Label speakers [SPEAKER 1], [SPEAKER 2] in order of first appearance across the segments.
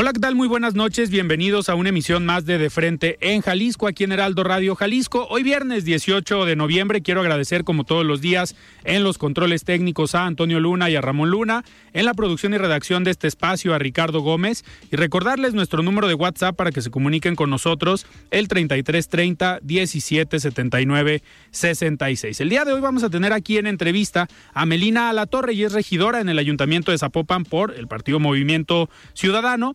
[SPEAKER 1] Hola, ¿qué tal? Muy buenas noches. Bienvenidos a una emisión más de De Frente en Jalisco, aquí en Heraldo Radio Jalisco. Hoy viernes 18 de noviembre quiero agradecer como todos los días en los controles técnicos a Antonio Luna y a Ramón Luna, en la producción y redacción de este espacio a Ricardo Gómez y recordarles nuestro número de WhatsApp para que se comuniquen con nosotros, el 3330 1779 66. El día de hoy vamos a tener aquí en entrevista a Melina Alatorre y es regidora en el Ayuntamiento de Zapopan por el Partido Movimiento Ciudadano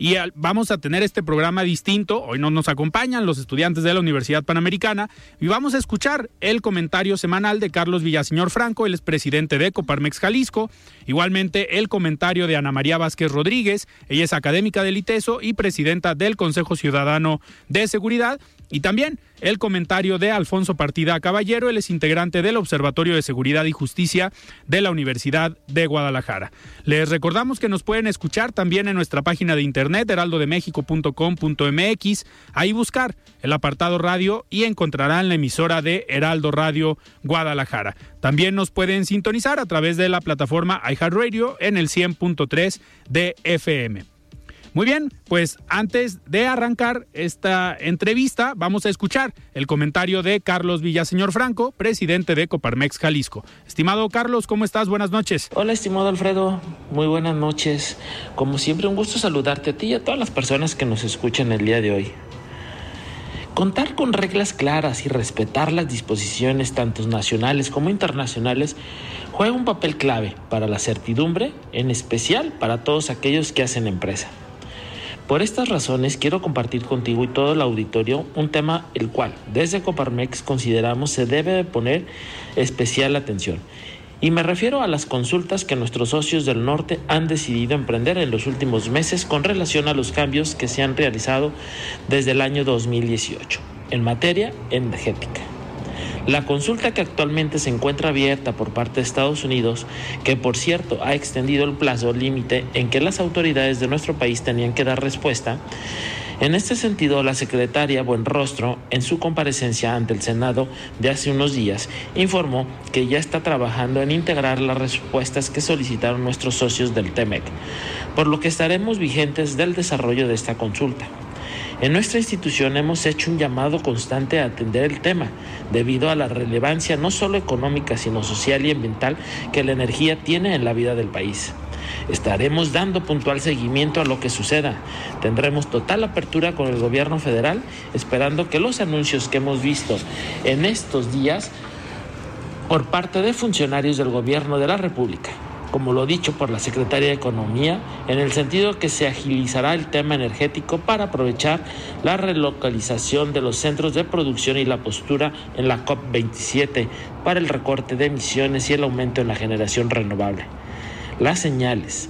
[SPEAKER 1] y vamos a tener este programa distinto. Hoy no nos acompañan los estudiantes de la Universidad Panamericana y vamos a escuchar el comentario semanal de Carlos Villaseñor Franco, el expresidente de Coparmex Jalisco. Igualmente el comentario de Ana María Vázquez Rodríguez, ella es académica del ITESO y presidenta del Consejo Ciudadano de Seguridad. Y también el comentario de Alfonso Partida Caballero, él es integrante del Observatorio de Seguridad y Justicia de la Universidad de Guadalajara. Les recordamos que nos pueden escuchar también en nuestra página de internet heraldodemexico.com.mx, ahí buscar el apartado radio y encontrarán la emisora de Heraldo Radio Guadalajara. También nos pueden sintonizar a través de la plataforma iHeartRadio en el 100.3 de FM. Muy bien, pues antes de arrancar esta entrevista, vamos a escuchar el comentario de Carlos Villaseñor Franco, presidente de Coparmex Jalisco. Estimado Carlos, ¿cómo estás? Buenas noches.
[SPEAKER 2] Hola, estimado Alfredo. Muy buenas noches. Como siempre, un gusto saludarte a ti y a todas las personas que nos escuchan el día de hoy. Contar con reglas claras y respetar las disposiciones tanto nacionales como internacionales juega un papel clave para la certidumbre, en especial para todos aquellos que hacen empresa. Por estas razones quiero compartir contigo y todo el auditorio un tema el cual desde Coparmex consideramos se debe de poner especial atención. Y me refiero a las consultas que nuestros socios del norte han decidido emprender en los últimos meses con relación a los cambios que se han realizado desde el año 2018 en materia energética. La consulta que actualmente se encuentra abierta por parte de Estados Unidos, que por cierto ha extendido el plazo límite en que las autoridades de nuestro país tenían que dar respuesta, en este sentido, la secretaria Buenrostro, en su comparecencia ante el Senado de hace unos días, informó que ya está trabajando en integrar las respuestas que solicitaron nuestros socios del TEMEC, por lo que estaremos vigentes del desarrollo de esta consulta. En nuestra institución hemos hecho un llamado constante a atender el tema, debido a la relevancia no solo económica, sino social y ambiental que la energía tiene en la vida del país. Estaremos dando puntual seguimiento a lo que suceda. Tendremos total apertura con el gobierno federal, esperando que los anuncios que hemos visto en estos días por parte de funcionarios del gobierno de la República como lo dicho por la Secretaría de Economía, en el sentido que se agilizará el tema energético para aprovechar la relocalización de los centros de producción y la postura en la COP27 para el recorte de emisiones y el aumento en la generación renovable. Las señales,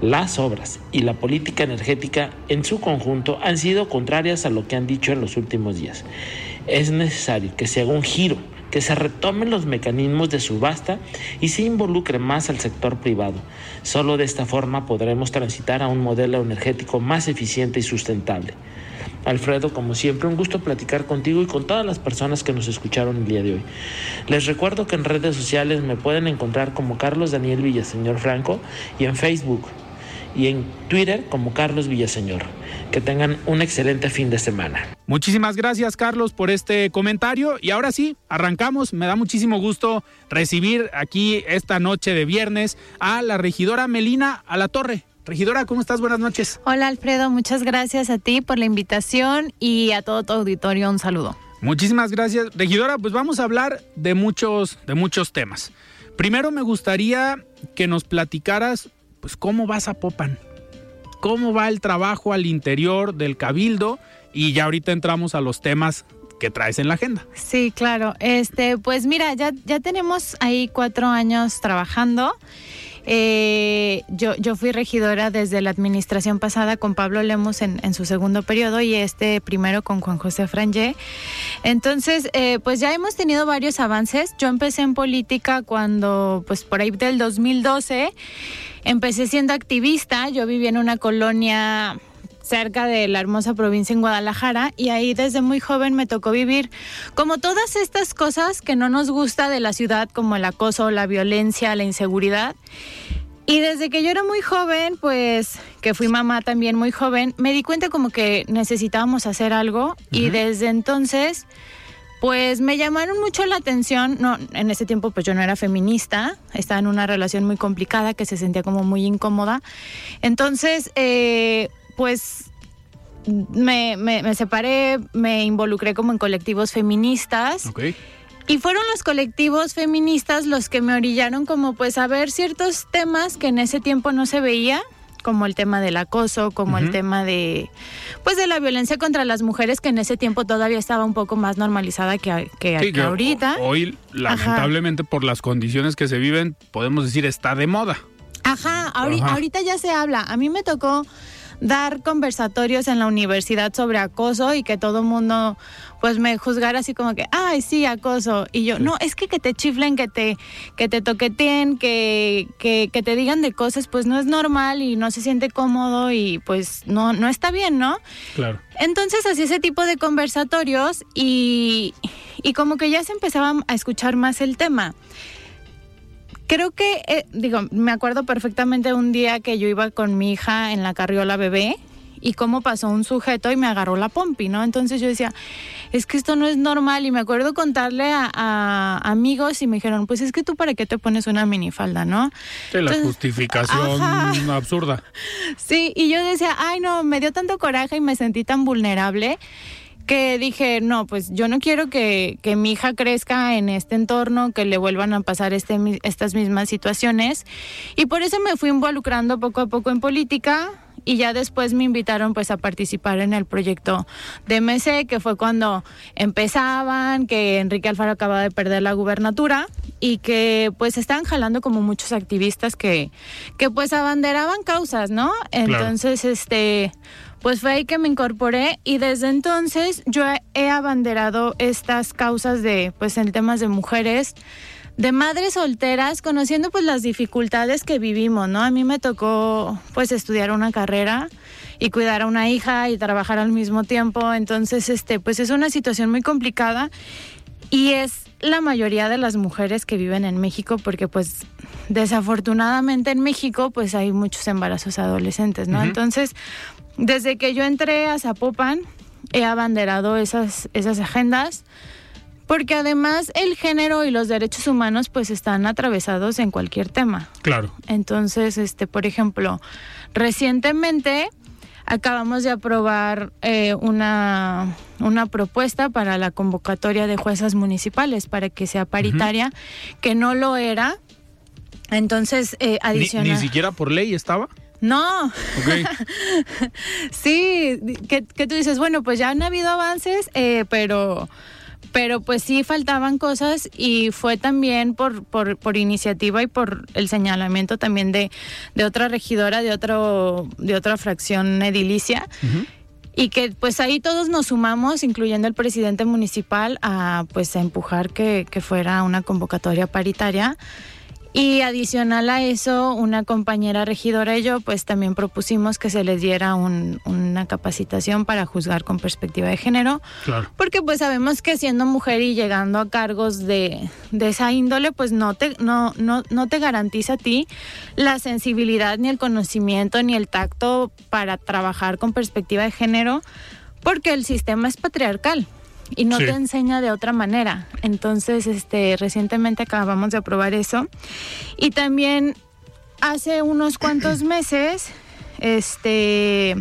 [SPEAKER 2] las obras y la política energética en su conjunto han sido contrarias a lo que han dicho en los últimos días. Es necesario que se haga un giro que se retomen los mecanismos de subasta y se involucre más al sector privado. Solo de esta forma podremos transitar a un modelo energético más eficiente y sustentable. Alfredo, como siempre, un gusto platicar contigo y con todas las personas que nos escucharon el día de hoy. Les recuerdo que en redes sociales me pueden encontrar como Carlos Daniel Villaseñor Franco y en Facebook y en Twitter como Carlos Villaseñor. Que tengan un excelente fin de semana.
[SPEAKER 1] Muchísimas gracias Carlos por este comentario y ahora sí, arrancamos. Me da muchísimo gusto recibir aquí esta noche de viernes a la regidora Melina a la Torre. Regidora, ¿cómo estás? Buenas noches.
[SPEAKER 3] Hola Alfredo, muchas gracias a ti por la invitación y a todo tu auditorio un saludo.
[SPEAKER 1] Muchísimas gracias. Regidora, pues vamos a hablar de muchos, de muchos temas. Primero me gustaría que nos platicaras, pues, cómo vas a Popan. ¿Cómo va el trabajo al interior del cabildo? Y ya ahorita entramos a los temas que traes en la agenda.
[SPEAKER 3] Sí, claro. Este, pues mira, ya, ya tenemos ahí cuatro años trabajando. Eh, yo, yo fui regidora desde la administración pasada con Pablo Lemos en, su segundo periodo y este primero con Juan José Frangé. Entonces, eh, pues ya hemos tenido varios avances. Yo empecé en política cuando, pues por ahí del 2012, empecé siendo activista. Yo vivía en una colonia cerca de la hermosa provincia en Guadalajara y ahí desde muy joven me tocó vivir como todas estas cosas que no nos gusta de la ciudad como el acoso, la violencia, la inseguridad. Y desde que yo era muy joven, pues que fui mamá también muy joven, me di cuenta como que necesitábamos hacer algo y desde entonces pues me llamaron mucho la atención, no, en ese tiempo pues yo no era feminista, estaba en una relación muy complicada que se sentía como muy incómoda. Entonces, eh, pues me, me, me, separé, me involucré como en colectivos feministas.
[SPEAKER 1] Okay.
[SPEAKER 3] Y fueron los colectivos feministas los que me orillaron como pues a ver ciertos temas que en ese tiempo no se veía, como el tema del acoso, como uh -huh. el tema de pues de la violencia contra las mujeres que en ese tiempo todavía estaba un poco más normalizada que, que,
[SPEAKER 1] sí,
[SPEAKER 3] que ahorita.
[SPEAKER 1] Hoy, lamentablemente, Ajá. por las condiciones que se viven, podemos decir está de moda.
[SPEAKER 3] Ajá, ahorita, Ajá. ahorita ya se habla. A mí me tocó dar conversatorios en la universidad sobre acoso y que todo el mundo pues me juzgara así como que, ay, sí, acoso. Y yo, sí. no, es que que te chiflen, que te, que te toqueteen, que, que, que, te digan de cosas, pues no es normal y no se siente cómodo y pues no, no está bien, ¿no?
[SPEAKER 1] Claro.
[SPEAKER 3] Entonces hacía ese tipo de conversatorios y, y como que ya se empezaba a escuchar más el tema. Creo que, eh, digo, me acuerdo perfectamente un día que yo iba con mi hija en la carriola bebé y cómo pasó un sujeto y me agarró la pompi, ¿no? Entonces yo decía, es que esto no es normal y me acuerdo contarle a, a amigos y me dijeron, pues es que tú para qué te pones una minifalda, ¿no?
[SPEAKER 1] Sí, Entonces, la justificación ajá. absurda.
[SPEAKER 3] Sí, y yo decía, ay no, me dio tanto coraje y me sentí tan vulnerable que dije, no, pues yo no quiero que, que, mi hija crezca en este entorno, que le vuelvan a pasar este, estas mismas situaciones. Y por eso me fui involucrando poco a poco en política y ya después me invitaron pues a participar en el proyecto de MC, que fue cuando empezaban, que Enrique Alfaro acababa de perder la gubernatura y que pues estaban jalando como muchos activistas que, que pues abanderaban causas, ¿no? Entonces, claro. este pues fue ahí que me incorporé y desde entonces yo he abanderado estas causas de, pues en temas de mujeres, de madres solteras, conociendo pues las dificultades que vivimos, ¿no? A mí me tocó pues estudiar una carrera y cuidar a una hija y trabajar al mismo tiempo, entonces este pues es una situación muy complicada y es la mayoría de las mujeres que viven en México porque pues desafortunadamente en México pues hay muchos embarazos adolescentes, ¿no? Uh -huh. Entonces, desde que yo entré a Zapopan, he abanderado esas, esas agendas, porque además el género y los derechos humanos pues están atravesados en cualquier tema.
[SPEAKER 1] Claro.
[SPEAKER 3] Entonces, este, por ejemplo, recientemente acabamos de aprobar eh, una, una propuesta para la convocatoria de juezas municipales para que sea paritaria, uh -huh. que no lo era. Entonces, eh, adicional.
[SPEAKER 1] ¿Ni, ¿Ni siquiera por ley estaba?
[SPEAKER 3] No.
[SPEAKER 1] Okay.
[SPEAKER 3] sí, que, que, tú dices, bueno, pues ya han habido avances, eh, pero, pero pues sí faltaban cosas y fue también por, por, por iniciativa y por el señalamiento también de, de otra regidora, de, otro, de otra fracción edilicia. Uh -huh y que pues ahí todos nos sumamos, incluyendo el presidente municipal, a pues a empujar que, que fuera una convocatoria paritaria. Y adicional a eso, una compañera regidora y yo, pues también propusimos que se les diera un, una capacitación para juzgar con perspectiva de género.
[SPEAKER 1] Claro.
[SPEAKER 3] Porque pues sabemos que siendo mujer y llegando a cargos de, de esa índole, pues no te, no, no, no te garantiza a ti la sensibilidad, ni el conocimiento, ni el tacto para trabajar con perspectiva de género, porque el sistema es patriarcal y no sí. te enseña de otra manera. Entonces, este, recientemente acabamos de aprobar eso. Y también hace unos cuantos meses este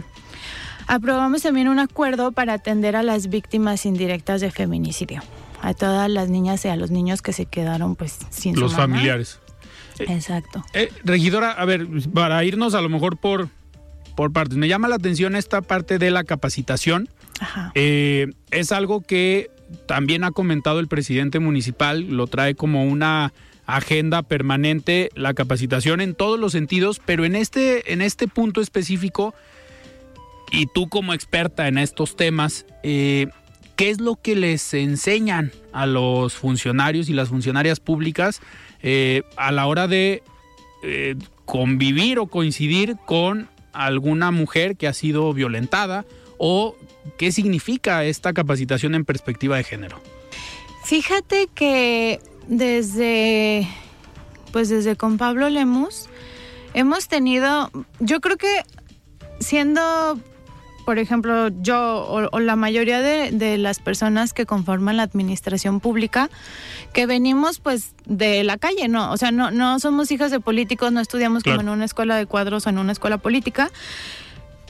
[SPEAKER 3] aprobamos también un acuerdo para atender a las víctimas indirectas de feminicidio, a todas las niñas y a los niños que se quedaron pues sin
[SPEAKER 1] Los
[SPEAKER 3] su mamá.
[SPEAKER 1] familiares.
[SPEAKER 3] Exacto.
[SPEAKER 1] Eh, regidora, a ver, para irnos a lo mejor por, por partes, me llama la atención esta parte de la capacitación.
[SPEAKER 3] Ajá.
[SPEAKER 1] Eh, es algo que también ha comentado el presidente municipal, lo trae como una agenda permanente, la capacitación en todos los sentidos, pero en este, en este punto específico, y tú como experta en estos temas, eh, ¿qué es lo que les enseñan a los funcionarios y las funcionarias públicas eh, a la hora de eh, convivir o coincidir con alguna mujer que ha sido violentada o qué significa esta capacitación en perspectiva de género?
[SPEAKER 3] Fíjate que desde, pues desde con Pablo Lemus, hemos tenido, yo creo que siendo, por ejemplo, yo o, o la mayoría de, de las personas que conforman la administración pública, que venimos pues de la calle, ¿no? O sea, no, no somos hijas de políticos, no estudiamos
[SPEAKER 1] Claro.
[SPEAKER 3] como en una escuela de cuadros o en una escuela política.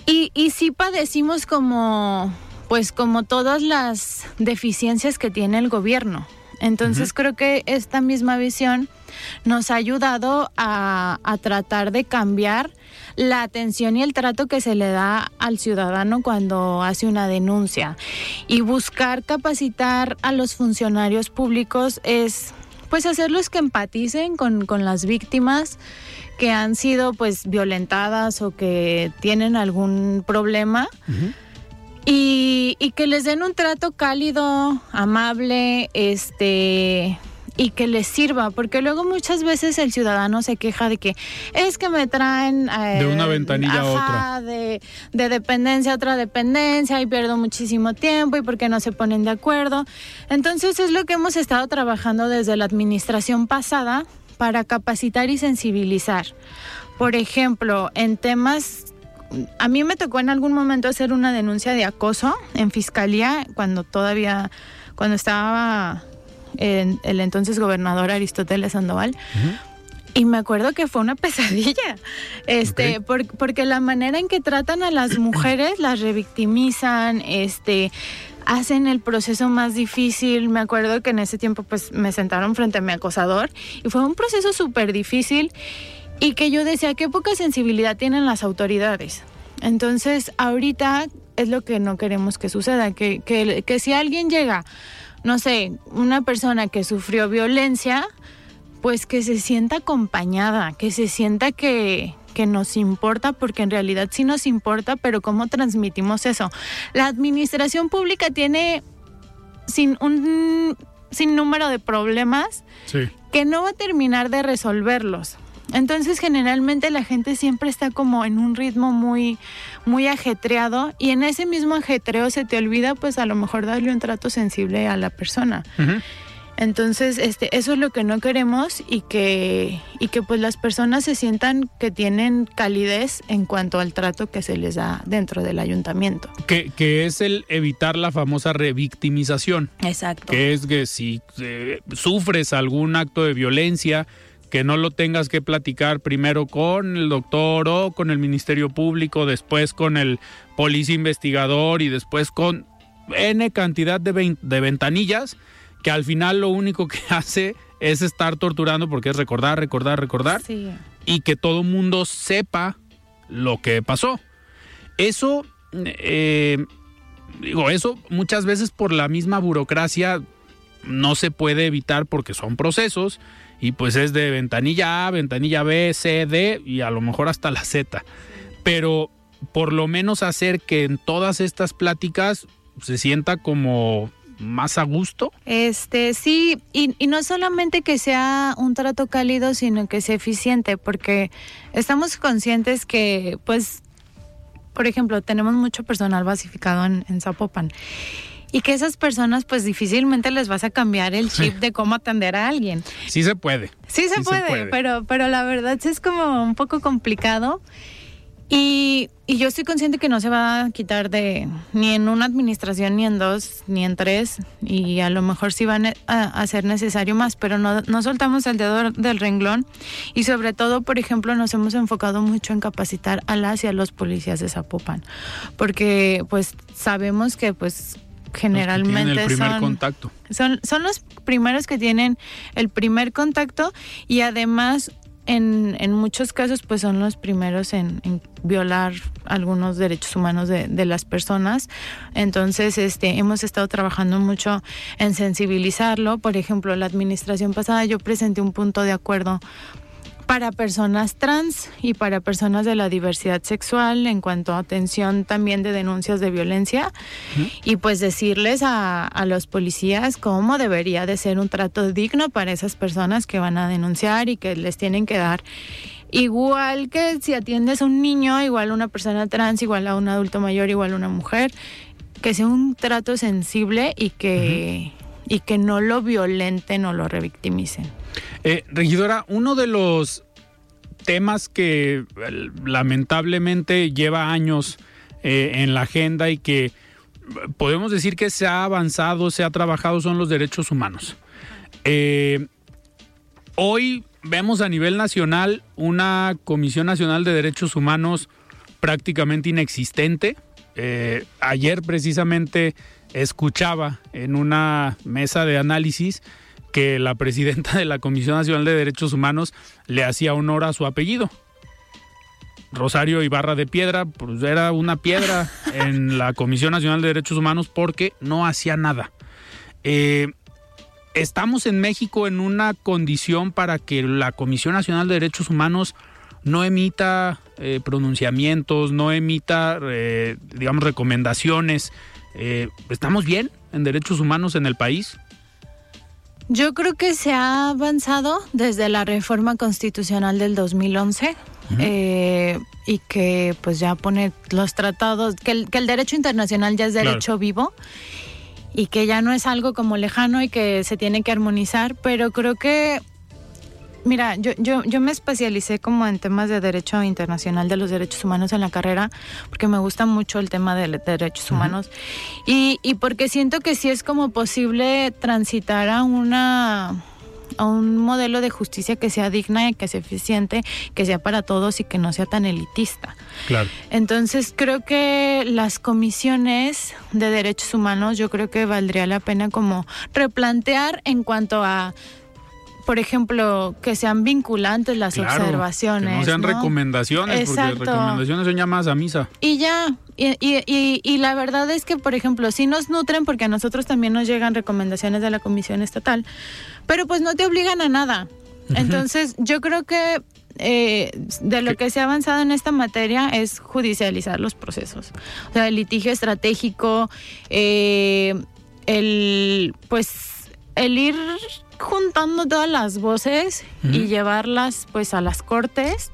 [SPEAKER 3] Y, y sí padecimos como, pues como todas las deficiencias que tiene el gobierno. Entonces creo que esta misma visión nos ha ayudado a, a tratar de cambiar la atención y el trato que se le da al ciudadano cuando hace una denuncia. Y buscar capacitar a los funcionarios públicos es pues hacerlos que empaticen con, con las víctimas que han sido pues violentadas o que tienen algún problema y, y que les den un trato cálido, amable, este y que les sirva, porque luego muchas veces el ciudadano se queja de que es que me traen eh,
[SPEAKER 1] De una ventanilla a
[SPEAKER 3] ajá, De, de dependencia a otra dependencia y pierdo muchísimo tiempo y porque no se ponen de acuerdo. Entonces es lo que hemos estado trabajando desde la administración pasada para capacitar y sensibilizar. Por ejemplo, en temas a mí me tocó en algún momento hacer una denuncia de acoso en fiscalía cuando todavía, cuando estaba el entonces gobernador Aristóteles Sandoval. Y me acuerdo que fue una pesadilla, este,
[SPEAKER 1] Ok.
[SPEAKER 3] por- porque la manera en que tratan a las mujeres, las revictimizan, este, hacen el proceso más difícil. Me acuerdo que en ese tiempo, pues, me sentaron frente a mi acosador y fue un proceso súper difícil y que yo decía, qué poca sensibilidad tienen las autoridades. Entonces, ahorita es lo que no queremos que suceda, que, que, que si alguien llega, no sé, una persona que sufrió violencia, pues que se sienta acompañada, que se sienta que, que nos importa, porque en realidad sí nos importa, pero ¿cómo transmitimos eso? La administración pública tiene sin un sin número de problemas
[SPEAKER 1] Sí.
[SPEAKER 3] que no va a terminar de resolverlos. Entonces generalmente la gente siempre está como en un ritmo muy muy ajetreado y en ese mismo ajetreo se te olvida pues a lo mejor darle un trato sensible a la persona. Entonces, este, eso es lo que no queremos y que, y que pues las personas se sientan que tienen calidez en cuanto al trato que se les da dentro del ayuntamiento.
[SPEAKER 1] Que, que es el evitar la famosa revictimización.
[SPEAKER 3] Exacto.
[SPEAKER 1] que es que si eh, sufres algún acto de violencia, que no lo tengas que platicar primero con el doctor o con el Ministerio Público, después con el policía investigador y después con N cantidad de, de ventanillas, que al final lo único que hace es estar torturando porque es recordar, recordar, recordar
[SPEAKER 3] Sí.
[SPEAKER 1] y que todo mundo sepa lo que pasó. Eso, eh, digo, eso muchas veces por la misma burocracia no se puede evitar porque son procesos y pues es de ventanilla A, ventanilla B, C, D y a lo mejor hasta la Z. Pero por lo menos hacer que en todas estas pláticas se sienta como más a gusto.
[SPEAKER 3] Este, sí, y, y no solamente que sea un trato cálido, sino que sea eficiente, porque estamos conscientes que, pues, por ejemplo, tenemos mucho personal basificado en, en Zapopan. Y que esas personas, pues difícilmente les vas a cambiar el chip de cómo atender a alguien.
[SPEAKER 1] Sí se puede.
[SPEAKER 3] Sí se,
[SPEAKER 1] Sí se
[SPEAKER 3] puede,
[SPEAKER 1] puede.
[SPEAKER 3] Pero, pero la verdad sí es como un poco complicado. Y, y, yo estoy consciente que no se va a quitar de ni en una administración, ni en dos, ni en tres, y a lo mejor sí van a, a ser necesario más, pero no, no soltamos el dedo del renglón y sobre todo, por ejemplo, nos hemos enfocado mucho en capacitar a las y a los policías de Zapopan, porque pues sabemos que pues generalmente
[SPEAKER 1] el primer
[SPEAKER 3] son,
[SPEAKER 1] contacto.
[SPEAKER 3] son son los primeros que tienen el primer contacto y además en, en, muchos casos pues son los primeros en, en violar algunos derechos humanos de, de, las personas. Entonces, este, hemos estado trabajando mucho en sensibilizarlo. Por ejemplo, la administración pasada yo presenté un punto de acuerdo para personas trans y para personas de la diversidad sexual en cuanto a atención también de denuncias de violencia uh -huh. y pues decirles a, a, los policías cómo debería de ser un trato digno para esas personas que van a denunciar y que les tienen que dar igual que si atiendes a un niño, igual a una persona trans, igual a un adulto mayor, igual a una mujer, que sea un trato sensible y que, uh -huh. y que no lo violenten o lo revictimicen.
[SPEAKER 1] Eh, regidora, uno de los temas que lamentablemente lleva años eh, en la agenda y que podemos decir que se ha avanzado, se ha trabajado son los derechos humanos. Eh, hoy vemos a nivel nacional una Comisión Nacional de Derechos Humanos prácticamente inexistente. Eh, ayer precisamente escuchaba en una mesa de análisis que la presidenta de la Comisión Nacional de Derechos Humanos le hacía honor a su apellido. Rosario Ibarra de Piedra, pues era una piedra en la Comisión Nacional de Derechos Humanos porque no hacía nada. Eh, estamos en México en una condición para que la Comisión Nacional de Derechos Humanos no emita eh, pronunciamientos, no emita, eh, digamos, recomendaciones. ¿Estamos bien en derechos humanos en el país?
[SPEAKER 3] Yo creo que se ha avanzado desde la reforma constitucional del 2011 uh -huh. eh, y que pues ya pone los tratados, que el, que el derecho internacional ya es derecho claro. vivo y que ya no es algo como lejano y que se tiene que armonizar, pero creo que Mira, yo, yo, yo me especialicé como en temas de derecho internacional de los derechos humanos en la carrera, porque me gusta mucho el tema de, de derechos uh -huh. humanos y, y porque siento que sí es como posible transitar a una a un modelo de justicia que sea digna y que sea eficiente, que sea para todos y que no sea tan elitista.
[SPEAKER 1] Claro.
[SPEAKER 3] Entonces creo que las comisiones de derechos humanos, yo creo que valdría la pena como replantear en cuanto a por ejemplo, que sean vinculantes las
[SPEAKER 1] claro,
[SPEAKER 3] observaciones.
[SPEAKER 1] Que no sean
[SPEAKER 3] ¿no?
[SPEAKER 1] recomendaciones,
[SPEAKER 3] Exacto.
[SPEAKER 1] porque recomendaciones son llamadas a misa.
[SPEAKER 3] Y ya, y, y, y, y, la verdad es que, por ejemplo, sí nos nutren, porque a nosotros también nos llegan recomendaciones de la Comisión Estatal, pero pues no te obligan a nada. Entonces, yo creo que eh, de lo que se ha avanzado en esta materia es judicializar los procesos. O sea, el litigio estratégico, eh, el, pues, el ir juntando todas las voces uh -huh. y llevarlas pues a las cortes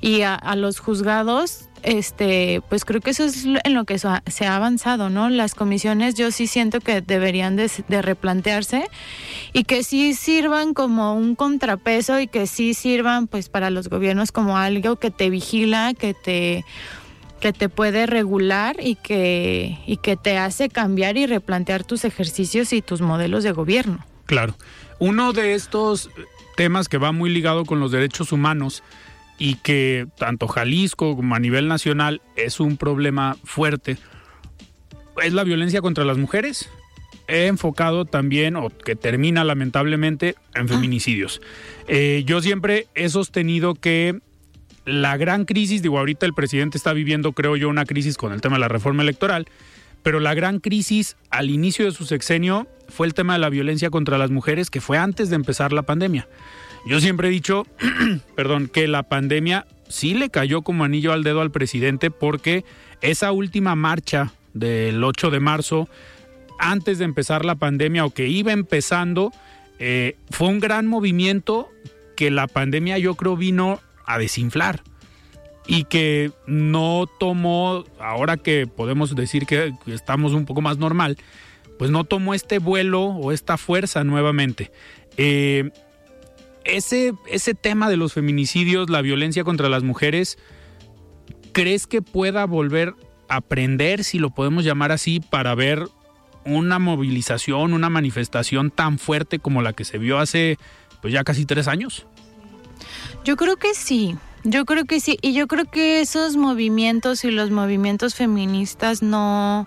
[SPEAKER 3] y a, a, los juzgados este pues creo que eso es en lo que se ha avanzado no las comisiones yo sí siento que deberían de, de, replantearse y que sí sirvan como un contrapeso y que sí sirvan pues para los gobiernos como algo que te vigila que te que te puede regular y que y que te hace cambiar y replantear tus ejercicios y tus modelos de gobierno
[SPEAKER 1] Claro. Uno de estos temas que va muy ligado con los derechos humanos y que tanto Jalisco como a nivel nacional es un problema fuerte es la violencia contra las mujeres. He enfocado también, o que termina lamentablemente, en feminicidios. Eh, yo siempre he sostenido que la gran crisis, digo, ahorita el presidente está viviendo, creo yo, una crisis con el tema de la reforma electoral, pero la gran crisis al inicio de su sexenio fue el tema de la violencia contra las mujeres, que fue antes de empezar la pandemia. Yo siempre he dicho, perdón, que la pandemia sí le cayó como anillo al dedo al presidente porque esa última marcha del 8 de marzo, antes de empezar la pandemia o que iba empezando, eh, fue un gran movimiento que la pandemia yo creo vino a desinflar y que no tomó, ahora que podemos decir que estamos un poco más normal, pues no tomó este vuelo o esta fuerza nuevamente. Eh, ese, ese tema de los feminicidios, la violencia contra las mujeres, ¿crees que pueda volver a aprender, si lo podemos llamar así, para ver una movilización, una manifestación tan fuerte como la que se vio hace pues ya casi tres años?
[SPEAKER 3] Yo creo que sí, yo creo que sí, y yo creo que esos movimientos y los movimientos feministas no,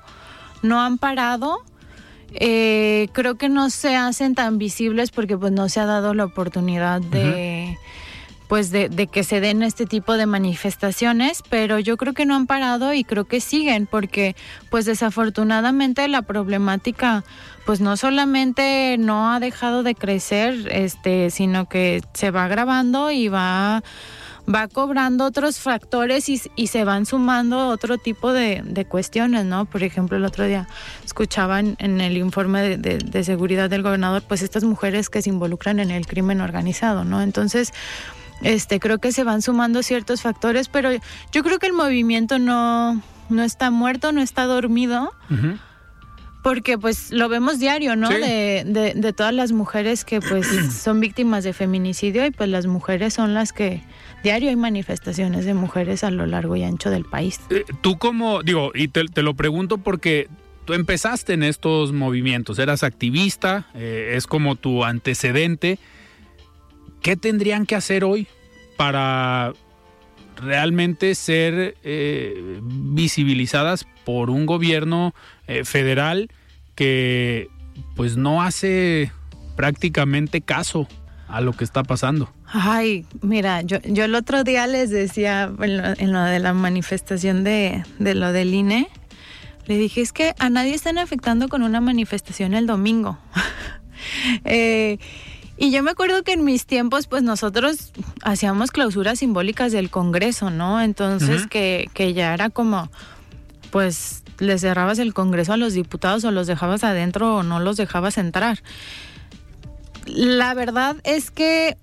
[SPEAKER 3] no han parado. Eh, creo que no se hacen tan visibles porque pues no se ha dado la oportunidad de pues de, de, que se den este tipo de manifestaciones, pero yo creo que no han parado y creo que siguen, porque pues desafortunadamente la problemática pues no solamente no ha dejado de crecer, este, sino que se va agravando y va va cobrando otros factores y, se van sumando otro tipo de, de, cuestiones, ¿no? Por ejemplo, el otro día escuchaban en el informe de, de, seguridad del gobernador, pues estas mujeres que se involucran en el crimen organizado, ¿no? Entonces, este, creo que se van sumando ciertos factores, pero yo creo que el movimiento no, no está muerto, no está dormido. Porque pues lo vemos diario, ¿no? Sí. De, de, de, todas las mujeres que pues son víctimas de feminicidio y pues las mujeres son las que diario hay manifestaciones de mujeres a lo largo y ancho del país.
[SPEAKER 1] Eh, tú como, digo, y te, te, lo pregunto porque tú empezaste en estos movimientos, eras activista, eh, es como tu antecedente. ¿Qué tendrían que hacer hoy para realmente ser eh, visibilizadas por un gobierno eh, federal que pues no hace prácticamente caso a lo que está pasando.
[SPEAKER 3] Ay, mira, yo, yo el otro día les decía en lo, en lo de la manifestación de, de, lo del INE, le dije, es que a nadie están afectando con una manifestación el domingo. eh, y yo me acuerdo que en mis tiempos, pues nosotros hacíamos clausuras simbólicas del Congreso, ¿no? Entonces, uh -huh. que, que ya era como, pues le cerrabas el Congreso a los diputados o los dejabas adentro o no los dejabas entrar. La verdad es que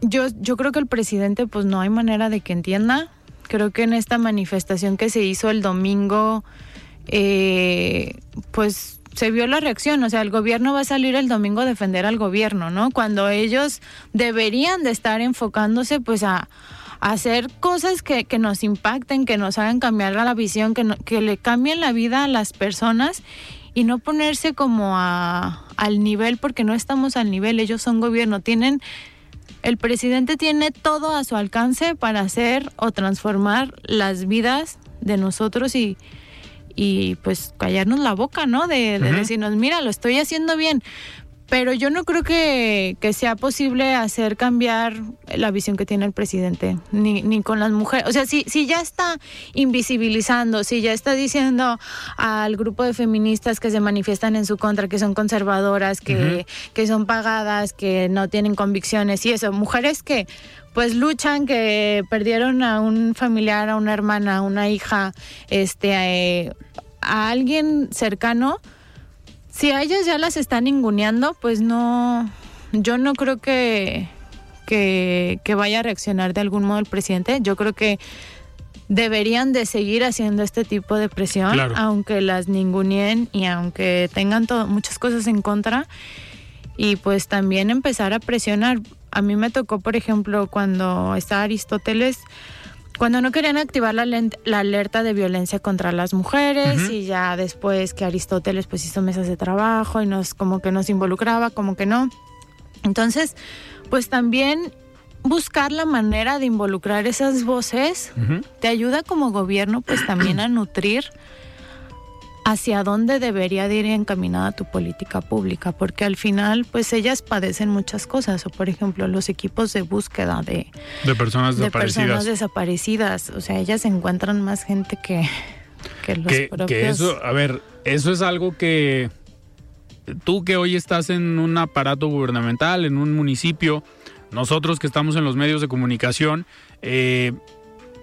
[SPEAKER 3] yo, yo creo que el presidente pues no hay manera de que entienda. Creo que en esta manifestación que se hizo el domingo, eh, pues se vio la reacción, o sea, el gobierno va a salir el domingo a defender al gobierno, ¿no? Cuando ellos deberían de estar enfocándose pues a hacer cosas que, que, nos impacten, que nos hagan cambiar la visión, que, no, que le cambien la vida a las personas y no ponerse como a, al nivel, porque no estamos al nivel, ellos son gobierno, tienen, el presidente tiene todo a su alcance para hacer o transformar las vidas de nosotros y, y pues callarnos la boca, ¿no? De, de uh -huh. decirnos, mira, lo estoy haciendo bien. Pero yo no creo que, que, sea posible hacer cambiar la visión que tiene el presidente, ni, ni con las mujeres. O sea, si, si ya está invisibilizando, si ya está diciendo al grupo de feministas que se manifiestan en su contra, que son conservadoras, que, uh -huh. que son pagadas, que no tienen convicciones y eso, mujeres que pues luchan, que perdieron a un familiar, a una hermana, a una hija, este, eh, a alguien cercano si a ellas ya las están inguneando, pues no, yo no creo que, que, que, vaya a reaccionar de algún modo el presidente. Yo creo que deberían de seguir haciendo este tipo de presión, claro. aunque las ninguneen y aunque tengan todo, muchas cosas en contra. Y pues también empezar a presionar. A mí me tocó, por ejemplo, cuando estaba Aristóteles, cuando no querían activar la, la, alerta de violencia contra las mujeres uh -huh. y ya después que Aristóteles pues hizo mesas de trabajo y nos como que nos involucraba, como que no. Entonces, pues también buscar la manera de involucrar esas voces uh -huh. te ayuda como gobierno pues también a nutrir hacia dónde debería de ir encaminada tu política pública, porque al final, pues ellas padecen muchas cosas, o por ejemplo, los equipos de búsqueda de,
[SPEAKER 1] de personas
[SPEAKER 3] de
[SPEAKER 1] desaparecidas.
[SPEAKER 3] personas desaparecidas, o sea, ellas encuentran más gente que, que los
[SPEAKER 1] que,
[SPEAKER 3] propios.
[SPEAKER 1] Que eso, a ver, eso es algo que tú que hoy estás en un aparato gubernamental, en un municipio, nosotros que estamos en los medios de comunicación, eh,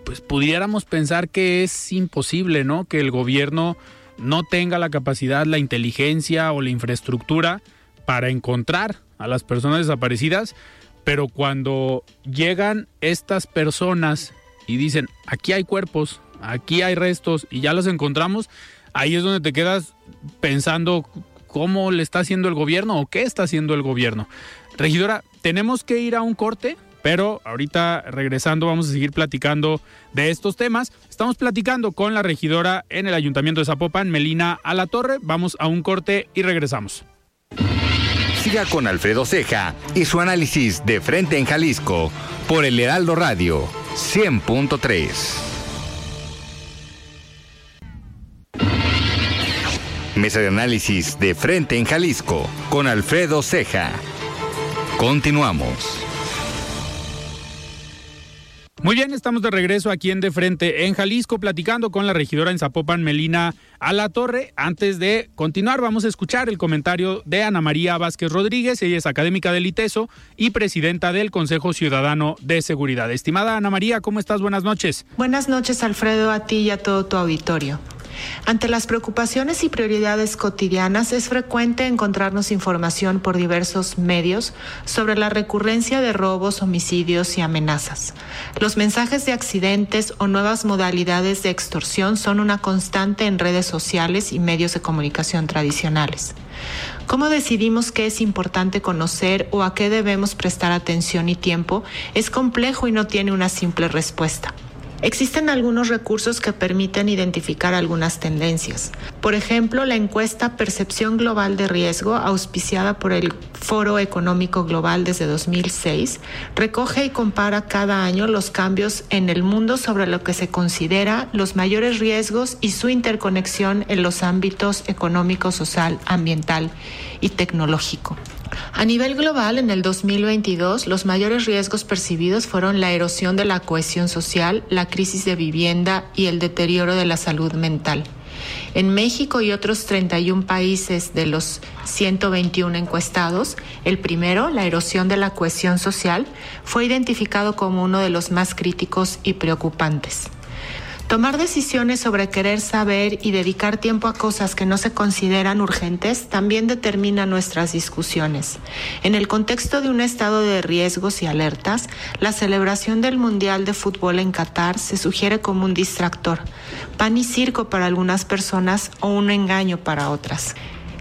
[SPEAKER 1] pues pudiéramos pensar que es imposible, ¿no? Que el gobierno no tenga la capacidad, la inteligencia o la infraestructura para encontrar a las personas desaparecidas, pero cuando llegan estas personas y dicen, aquí hay cuerpos, aquí hay restos y ya los encontramos, ahí es donde te quedas pensando cómo le está haciendo el gobierno o qué está haciendo el gobierno. Regidora, tenemos que ir a un corte, pero ahorita regresando vamos a seguir platicando de estos temas. Estamos platicando con la regidora en el Ayuntamiento de Zapopan, Melina Alatorre. Vamos a un corte y regresamos.
[SPEAKER 4] Siga con Alfredo Ceja y su análisis de frente en Jalisco por el Heraldo Radio 100.3. Mesa de análisis de frente en Jalisco con Alfredo Ceja. Continuamos.
[SPEAKER 1] Muy bien, estamos de regreso aquí en De Frente en Jalisco, platicando con la regidora en Zapopan, Melina a la Torre. Antes de continuar, vamos a escuchar el comentario de Ana María Vázquez Rodríguez. Ella es académica del ITESO y presidenta del Consejo Ciudadano de Seguridad. Estimada Ana María, ¿cómo estás? Buenas noches.
[SPEAKER 5] Buenas noches, Alfredo, a ti y a todo tu auditorio. Ante las preocupaciones y prioridades cotidianas es frecuente encontrarnos información por diversos medios sobre la recurrencia de robos, homicidios y amenazas. Los mensajes de accidentes o nuevas modalidades de extorsión son una constante en redes sociales y medios de comunicación tradicionales. ¿Cómo decidimos qué es importante conocer o a qué debemos prestar atención y tiempo? Es complejo y no tiene una simple respuesta. Existen algunos recursos que permiten identificar algunas tendencias. Por ejemplo, la encuesta Percepción Global de Riesgo, auspiciada por el Foro Económico Global desde 2006, recoge y compara cada año los cambios en el mundo sobre lo que se considera los mayores riesgos y su interconexión en los ámbitos económico, social, ambiental y tecnológico. A nivel global, en el 2022, los mayores riesgos percibidos fueron la erosión de la cohesión social, la crisis de vivienda y el deterioro de la salud mental. En México y otros 31 países de los 121 encuestados, el primero, la erosión de la cohesión social, fue identificado como uno de los más críticos y preocupantes. Tomar decisiones sobre querer saber y dedicar tiempo a cosas que no se consideran urgentes también determina nuestras discusiones. En el contexto de un estado de riesgos y alertas, la celebración del Mundial de Fútbol en Qatar se sugiere como un distractor, pan y circo para algunas personas o un engaño para otras.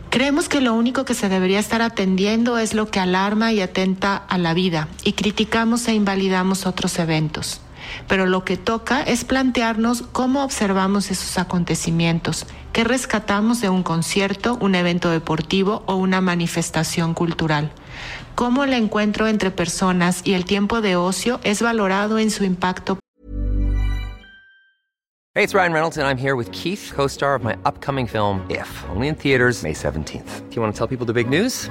[SPEAKER 5] Creemos que lo único que se debería estar atendiendo es lo que alarma y atenta a la vida y criticamos e invalidamos otros eventos pero lo que toca es plantearnos cómo observamos esos acontecimientos, qué rescatamos de un concierto, un evento deportivo o una manifestación cultural. Cómo el encuentro entre personas y el tiempo de ocio es valorado en su impacto.
[SPEAKER 6] Hey, it's Ryan Reynolds and I'm here with Keith, co-star of my upcoming film If, only in theaters May 17th. Do you want to tell people the big news?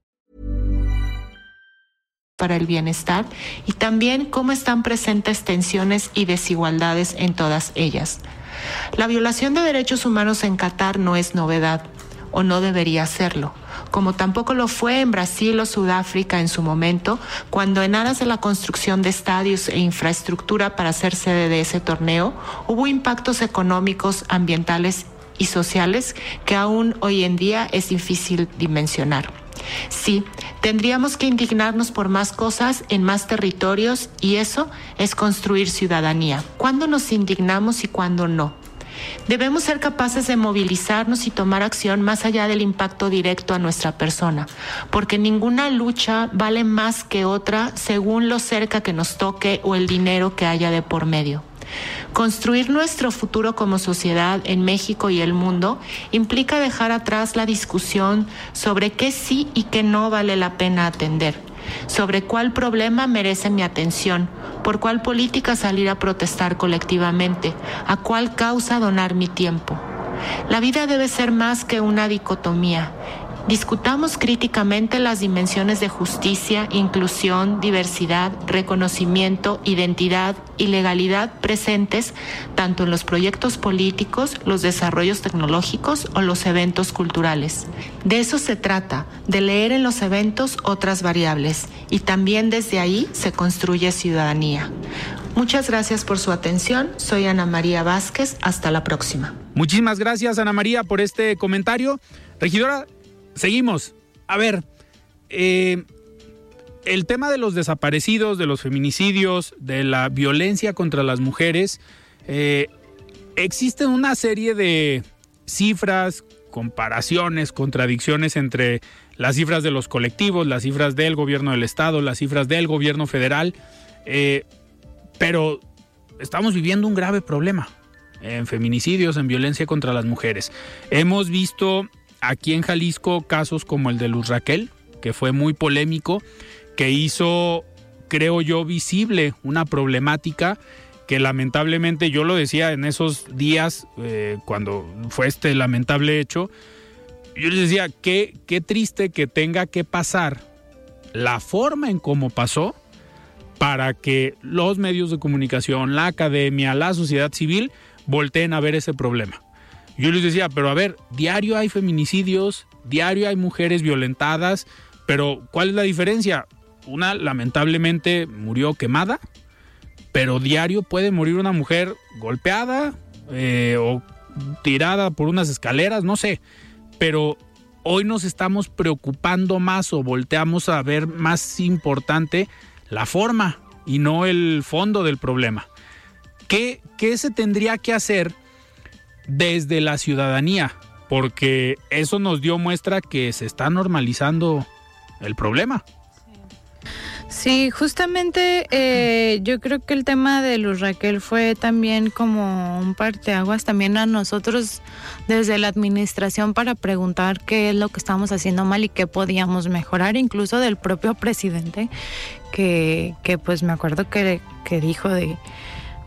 [SPEAKER 5] Para el bienestar y también cómo están presentes tensiones y desigualdades en todas ellas. La violación de derechos humanos en Qatar no es novedad o no debería serlo, como tampoco lo fue en Brasil o Sudáfrica en su momento, cuando en aras de la construcción de estadios e infraestructura para ser sede de ese torneo, hubo impactos económicos, ambientales y sociales que aún hoy en día es difícil dimensionar. Sí, tendríamos que indignarnos por más cosas en más territorios y eso es construir ciudadanía. ¿Cuándo nos indignamos y cuándo no? Debemos ser capaces de movilizarnos y tomar acción más allá del impacto directo a nuestra persona, porque ninguna lucha vale más que otra según lo cerca que nos toque o el dinero que haya de por medio. Construir nuestro futuro como sociedad en México y el mundo implica dejar atrás la discusión sobre qué sí y qué no vale la pena atender, sobre cuál problema merece mi atención, por cuál política salir a protestar colectivamente, a cuál causa donar mi tiempo. La vida debe ser más que una dicotomía. Discutamos críticamente las dimensiones de justicia, inclusión, diversidad, reconocimiento, identidad y legalidad presentes tanto en los proyectos políticos, los desarrollos tecnológicos o los eventos culturales. De eso se trata, de leer en los eventos otras variables y también desde ahí se construye ciudadanía. Muchas gracias por su atención. Soy Ana María Vázquez. Hasta la próxima.
[SPEAKER 1] Muchísimas gracias, Ana María, por este comentario. Regidora, seguimos. A ver, eh, el tema de los desaparecidos, de los feminicidios, de la violencia contra las mujeres, eh, existen una serie de cifras, comparaciones, contradicciones entre las cifras de los colectivos, las cifras del gobierno del estado, las cifras del gobierno federal. Eh, pero estamos viviendo un grave problema en feminicidios, en violencia contra las mujeres. Hemos visto aquí en Jalisco casos como el de Luz Raquel, que fue muy polémico, que hizo, creo yo, visible una problemática que lamentablemente yo lo decía en esos días eh, cuando fue este lamentable hecho, yo les decía, qué, qué triste que tenga que pasar la forma en cómo pasó para que los medios de comunicación, la academia, la sociedad civil volteen a ver ese problema. Yo les decía, pero a ver, diario hay feminicidios, diario hay mujeres violentadas, pero ¿cuál es la diferencia? Una lamentablemente murió quemada, pero diario puede morir una mujer golpeada eh, o tirada por unas escaleras, no sé, pero hoy nos estamos preocupando más o volteamos a ver más importante la forma y no el fondo del problema. ¿Qué, ¿Qué, se tendría que hacer desde la ciudadanía? Porque eso nos dio muestra que se está normalizando el problema.
[SPEAKER 3] Sí, justamente eh, yo creo que el tema de Luz Raquel fue también como un parteaguas también a nosotros desde la administración para preguntar qué es lo que estamos haciendo mal y qué podíamos mejorar, incluso del propio presidente, que, que pues me acuerdo que, que dijo de,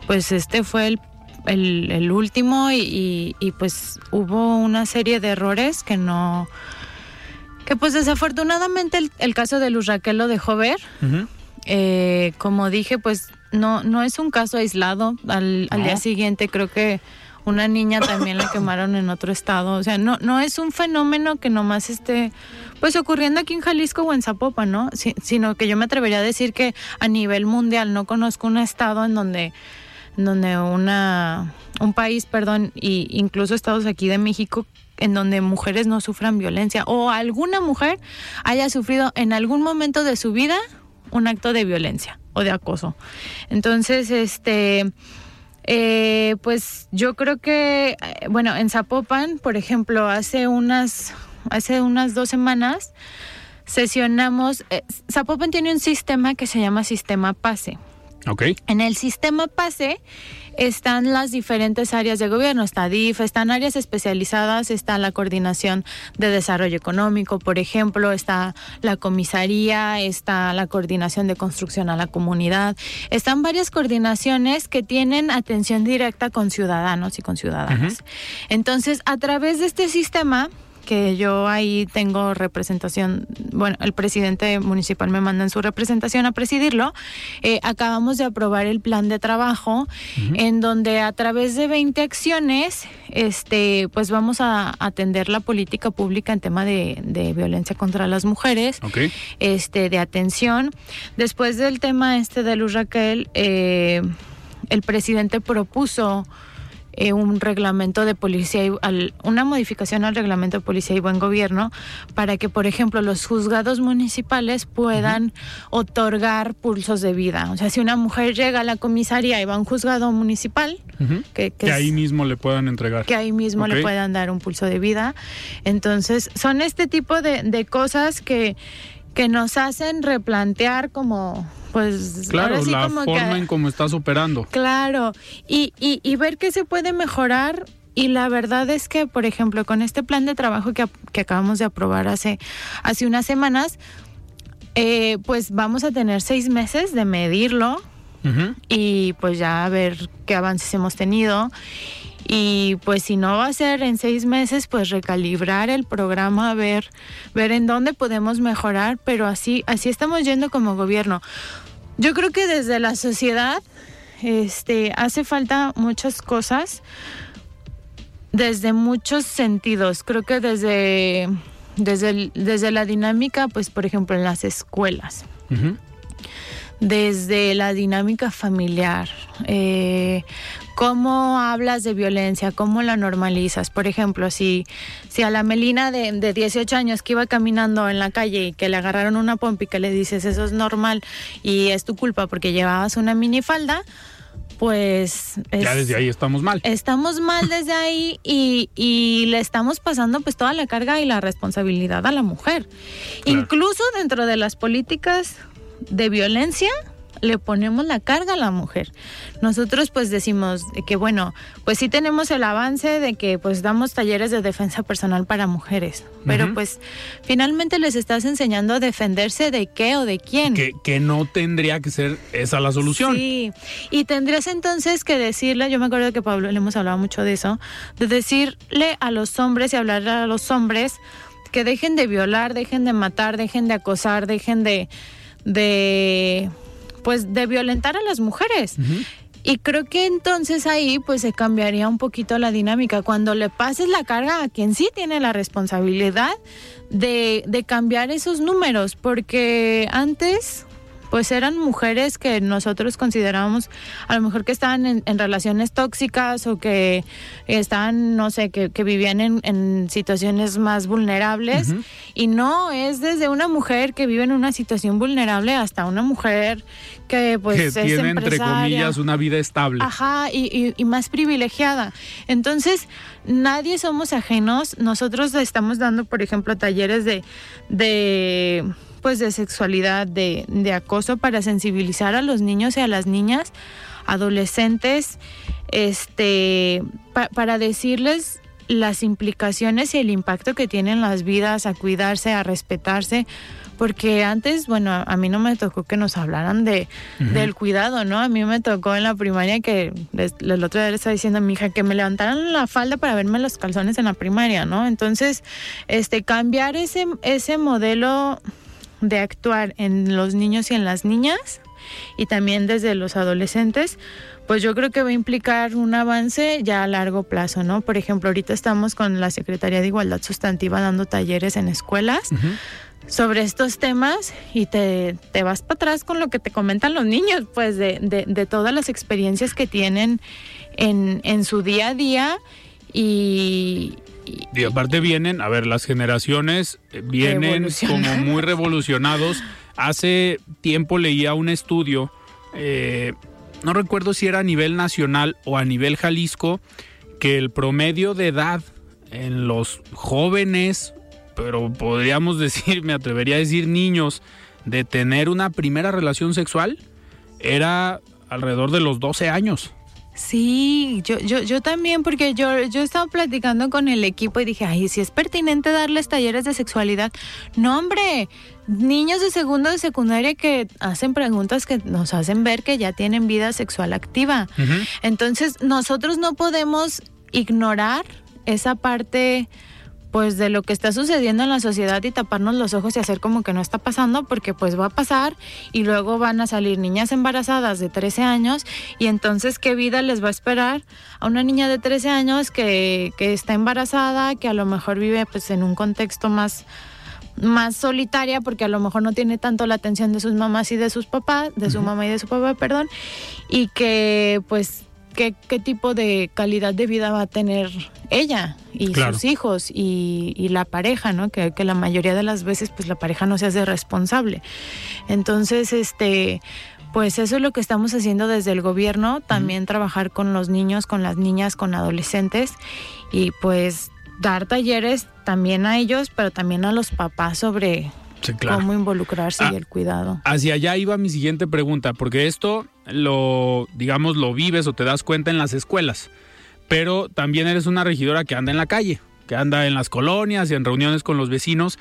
[SPEAKER 3] pues este fue el el, el, último y, y, y, pues hubo una serie de errores que no que pues desafortunadamente el, el caso de Luz Raquel lo dejó ver uh -huh. eh, como dije pues no no es un caso aislado al, al día siguiente creo que una niña también la quemaron en otro estado. O sea, no, no es un fenómeno que nomás esté pues ocurriendo aquí en Jalisco o en Zapopan, ¿no? Si, sino que yo me atrevería a decir que a nivel mundial no conozco un estado en donde donde una un país, perdón, y incluso estados aquí de México en donde mujeres no sufran violencia o alguna mujer haya sufrido en algún momento de su vida un acto de violencia o de acoso. Entonces, este eh, pues yo creo que, bueno, en Zapopan, por ejemplo, hace unas, hace unas dos semanas sesionamos, eh, Zapopan tiene un sistema que se llama sistema PASE.
[SPEAKER 1] Okay.
[SPEAKER 3] En el sistema PASE están las diferentes áreas de gobierno, está DIF, están áreas especializadas, está la coordinación de desarrollo económico, por ejemplo, está la comisaría, está la coordinación de construcción a la comunidad, están varias coordinaciones que tienen atención directa con ciudadanos y con ciudadanas. Uh -huh. Entonces, a través de este sistema, que yo ahí tengo representación, bueno, el presidente municipal me manda en su representación a presidirlo, eh, acabamos de aprobar el plan de trabajo uh -huh. en donde a través de 20 acciones, este, pues vamos a atender la política pública en tema de, de violencia contra las mujeres,
[SPEAKER 1] okay.
[SPEAKER 3] este, de atención. Después del tema este de Luz Raquel, eh, el presidente propuso eh, un reglamento de policía, y al, una modificación al reglamento de policía y buen gobierno para que, por ejemplo, los juzgados municipales puedan uh -huh. otorgar pulsos de vida. O sea, si una mujer llega a la comisaría y va a un juzgado municipal,
[SPEAKER 1] uh -huh. que, que,
[SPEAKER 3] que,
[SPEAKER 1] ahí mismo le puedan entregar.
[SPEAKER 3] Que ahí mismo okay. le puedan dar un pulso de vida. Entonces, son este tipo de, de cosas que, que nos hacen replantear como pues
[SPEAKER 1] claro
[SPEAKER 3] sí
[SPEAKER 1] la
[SPEAKER 3] como
[SPEAKER 1] forma
[SPEAKER 3] que,
[SPEAKER 1] en cómo estás operando
[SPEAKER 3] claro y, y, y, ver qué se puede mejorar y la verdad es que por ejemplo con este plan de trabajo que, que acabamos de aprobar hace hace unas semanas eh, pues vamos a tener seis meses de medirlo uh -huh. y pues ya ver qué avances hemos tenido y pues si no va a ser en seis meses, pues recalibrar el programa, ver, ver en dónde podemos mejorar, pero así, así estamos yendo como gobierno. Yo creo que desde la sociedad este, hace falta muchas cosas desde muchos sentidos. Creo que desde, desde, desde la dinámica, pues por ejemplo en las escuelas. Desde la dinámica familiar, eh, cómo hablas de violencia, cómo la normalizas. Por ejemplo, si, si a la Melina de, de 18 años que iba caminando en la calle y que le agarraron una pompa y que le dices eso es normal y es tu culpa porque llevabas una minifalda, pues...
[SPEAKER 1] ya desde ahí estamos mal.
[SPEAKER 3] Estamos mal desde ahí y, y, le estamos pasando pues toda la carga y la responsabilidad a la mujer. Incluso dentro de las políticas de violencia, le ponemos la carga a la mujer. Nosotros pues decimos que bueno, pues sí tenemos el avance de que pues damos talleres de defensa personal para mujeres, pero pues finalmente les estás enseñando a defenderse de qué o de quién.
[SPEAKER 1] Que, que no tendría que ser esa la solución.
[SPEAKER 3] Sí, y tendrías entonces que decirle, yo me acuerdo que Pablo le hemos hablado mucho de eso, de decirle a los hombres y hablarle a los hombres que dejen de violar, dejen de matar, dejen de acosar, dejen de de pues de violentar a las mujeres. Y creo que entonces ahí pues se cambiaría un poquito la dinámica. Cuando le pases la carga a quien sí tiene la responsabilidad de, de cambiar esos números, porque antes pues eran mujeres que nosotros considerábamos a lo mejor que estaban en, relaciones tóxicas o que estaban, no sé, que, vivían en, situaciones más vulnerables. Y no, es desde una mujer que vive en una situación vulnerable hasta una mujer que pues
[SPEAKER 1] que tiene entre comillas una vida estable.
[SPEAKER 3] Ajá, y, y, más privilegiada. Entonces, nadie somos ajenos. Nosotros estamos dando, por ejemplo, talleres de, de pues de sexualidad, de, de acoso para sensibilizar a los niños y a las niñas, adolescentes, este, para decirles las implicaciones y el impacto que tienen las vidas, a cuidarse, a respetarse, porque antes, bueno, a mí no me tocó que nos hablaran de, del cuidado, ¿no? A mí me tocó en la primaria que el otro día le estaba diciendo a mi hija que me levantaran la falda para verme los calzones en la primaria, ¿no? Entonces, este, cambiar ese, ese modelo de actuar en los niños y en las niñas y también desde los adolescentes, pues yo creo que va a implicar un avance ya a largo plazo, ¿no? Por ejemplo, ahorita estamos con la Secretaría de Igualdad Sustantiva dando talleres en escuelas. sobre estos temas y te, te vas para atrás con lo que te comentan los niños, pues de, de, de todas las experiencias que tienen en, en su día a día y,
[SPEAKER 1] y aparte vienen, a ver, las generaciones eh, vienen como muy revolucionados. Hace tiempo leía un estudio, eh, no recuerdo si era a nivel nacional o a nivel Jalisco, que el promedio de edad en los jóvenes, pero podríamos decir, me atrevería a decir niños, de tener una primera relación sexual era alrededor de los 12 años.
[SPEAKER 3] Sí, yo, yo, yo también, porque yo, yo estaba platicando con el equipo y dije, ay, si es pertinente darles talleres de sexualidad. No, hombre, niños de segundo de secundaria que hacen preguntas que nos hacen ver que ya tienen vida sexual activa. Entonces, nosotros no podemos ignorar esa parte pues de lo que está sucediendo en la sociedad y taparnos los ojos y hacer como que no está pasando porque pues va a pasar y luego van a salir niñas embarazadas de 13 años y entonces qué vida les va a esperar a una niña de 13 años que, que está embarazada, que a lo mejor vive pues en un contexto más más solitaria porque a lo mejor no tiene tanto la atención de sus mamás y de sus papás, de su mamá y de su papá, perdón, y que pues qué, qué tipo de calidad de vida va a tener ella y sus hijos y, la pareja, ¿no? Que, que, la mayoría de las veces pues la pareja no se hace responsable. Entonces, este, pues eso es lo que estamos haciendo desde el gobierno, también trabajar con los niños, con las niñas, con adolescentes y pues dar talleres también a ellos, pero también a los papás sobre cómo involucrarse y ah, el cuidado.
[SPEAKER 1] Hacia allá iba mi siguiente pregunta, porque esto lo, digamos, lo vives o te das cuenta en las escuelas, pero también eres una regidora que anda en la calle, que anda en las colonias y en reuniones con los vecinos.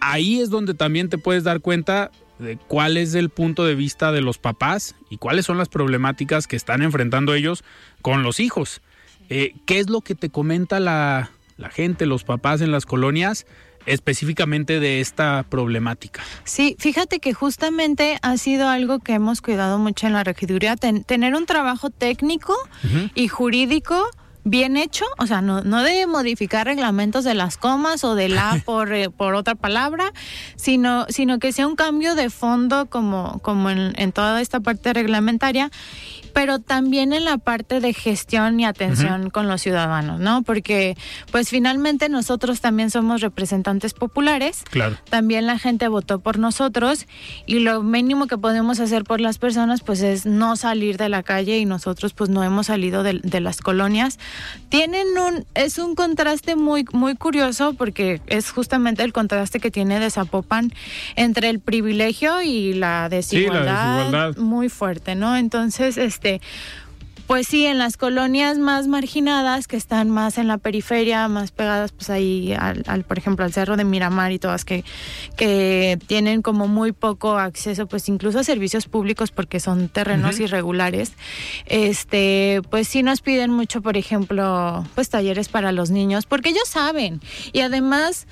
[SPEAKER 1] Ahí es donde también te puedes dar cuenta de cuál es el punto de vista de los papás y cuáles son las problemáticas que están enfrentando ellos con los hijos. Eh, ¿Qué es lo que te comenta la, la gente, los papás en las colonias? Específicamente de esta problemática.
[SPEAKER 3] Sí, fíjate que justamente ha sido algo que hemos cuidado mucho en la regiduría, tener un trabajo técnico y jurídico bien hecho, o sea, no, no de modificar reglamentos de las comas o de la por, eh, por otra palabra, sino, sino que sea un cambio de fondo como, como en, en toda esta parte reglamentaria pero también en la parte de gestión y atención con los ciudadanos, ¿no? Porque pues finalmente nosotros también somos representantes populares.
[SPEAKER 1] Claro.
[SPEAKER 3] También la gente votó por nosotros y lo mínimo que podemos hacer por las personas pues es no salir de la calle y nosotros pues no hemos salido de, de las colonias. Tienen un es un contraste muy muy curioso porque es justamente el contraste que tiene de Zapopan entre el privilegio y la desigualdad, sí, la desigualdad. muy fuerte, ¿no? Entonces, este, pues sí, en las colonias más marginadas, que están más en la periferia, más pegadas pues ahí al, por ejemplo, al Cerro de Miramar y todas que, que tienen como muy poco acceso, pues incluso a servicios públicos porque son terrenos irregulares, este, pues sí nos piden mucho, por ejemplo, pues talleres para los niños, porque ellos saben. Y además,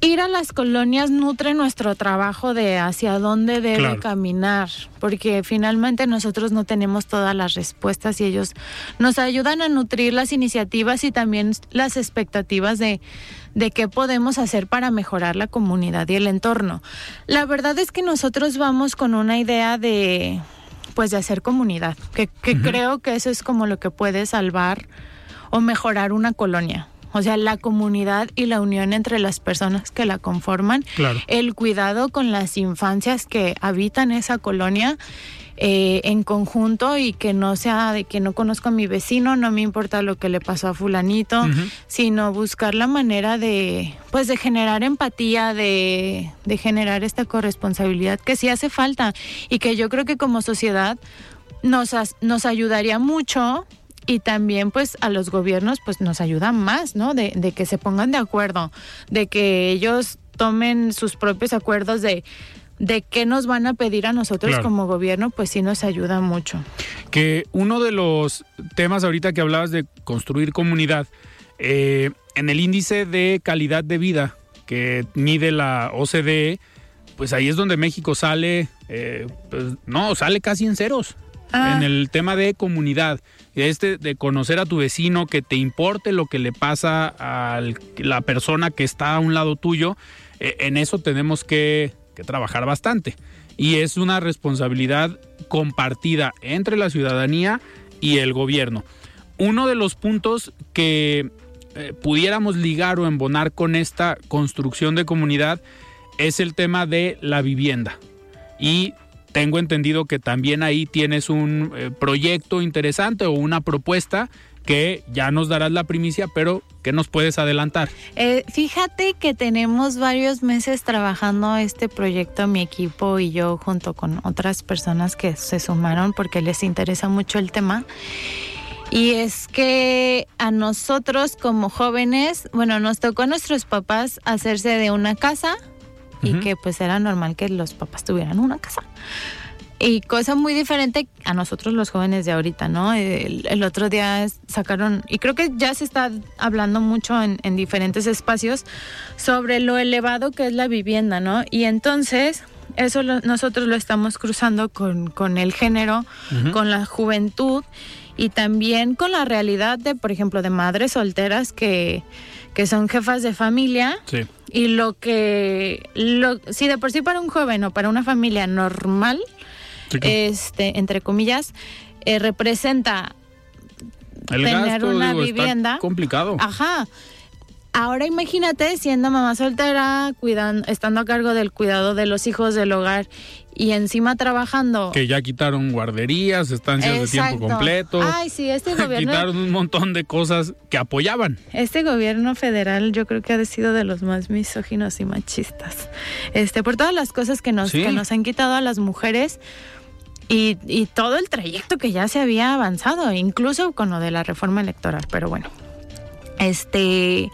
[SPEAKER 3] ir a las colonias nutre nuestro trabajo de hacia dónde debe caminar, porque finalmente nosotros no tenemos todas las respuestas y ellos nos ayudan a nutrir las iniciativas y también las expectativas de, de qué podemos hacer para mejorar la comunidad y el entorno. La verdad es que nosotros vamos con una idea de pues de hacer comunidad, que, que creo que eso es como lo que puede salvar o mejorar una colonia o sea, la comunidad y la unión entre las personas que la conforman, el cuidado con las infancias que habitan esa colonia. Eh, en conjunto y que no sea de que no conozco a mi vecino, no me importa lo que le pasó a fulanito, sino buscar la manera de, pues, de generar empatía, de, de generar esta corresponsabilidad que sí hace falta y que yo creo que como sociedad nos, nos ayudaría mucho y también pues a los gobiernos pues nos ayuda más, ¿no? De, de que se pongan de acuerdo, de que ellos tomen sus propios acuerdos de de qué nos van a pedir a nosotros como gobierno, pues sí nos ayuda mucho.
[SPEAKER 1] Que uno de los temas ahorita que hablabas de construir comunidad, eh, en el índice de calidad de vida que mide la OCDE, pues ahí es donde México sale, eh, pues, no, sale casi en ceros. Ah. En el tema de comunidad, este de conocer a tu vecino, que te importe lo que le pasa a la persona que está a un lado tuyo, eh, en eso tenemos que, trabajar bastante. Y es una responsabilidad compartida entre la ciudadanía y el gobierno. Uno de los puntos que eh, pudiéramos ligar o embonar con esta construcción de comunidad es el tema de la vivienda. Y tengo entendido que también ahí tienes un eh, proyecto interesante o una propuesta que ya nos darás la primicia, pero ¿qué nos puedes adelantar?
[SPEAKER 3] Eh, fíjate que tenemos varios meses trabajando este proyecto, mi equipo y yo, junto con otras personas que se sumaron porque les interesa mucho el tema. Y es que a nosotros como jóvenes, bueno, nos tocó a nuestros papás hacerse de una casa, y que pues era normal que los papás tuvieran una casa. Y cosa muy diferente a nosotros los jóvenes de ahorita, ¿no? El, otro día sacaron, y creo que ya se está hablando mucho en, diferentes espacios sobre lo elevado que es la vivienda, ¿no? Y entonces eso nosotros lo estamos cruzando con, con el género, con la juventud y también con la realidad de, por ejemplo, de madres solteras que, que son jefas de familia.
[SPEAKER 1] Sí
[SPEAKER 3] y lo que, lo, si de por sí para un joven o para una familia normal, este, entre comillas, eh, representa tener una vivienda.
[SPEAKER 1] complicado.
[SPEAKER 3] Ajá. Ahora imagínate siendo mamá soltera, cuidando, estando a cargo del cuidado de los hijos del hogar y encima trabajando.
[SPEAKER 1] Que ya quitaron guarderías, estancias de tiempo completo.
[SPEAKER 3] Ay, sí, este gobierno.
[SPEAKER 1] quitaron un montón de cosas que apoyaban.
[SPEAKER 3] Este gobierno federal yo creo que ha sido de los más misóginos y machistas. Este, por todas las cosas que nos, que nos han quitado a las mujeres. Y, y todo el trayecto que ya se había avanzado, incluso con lo de la reforma electoral. Pero bueno, este,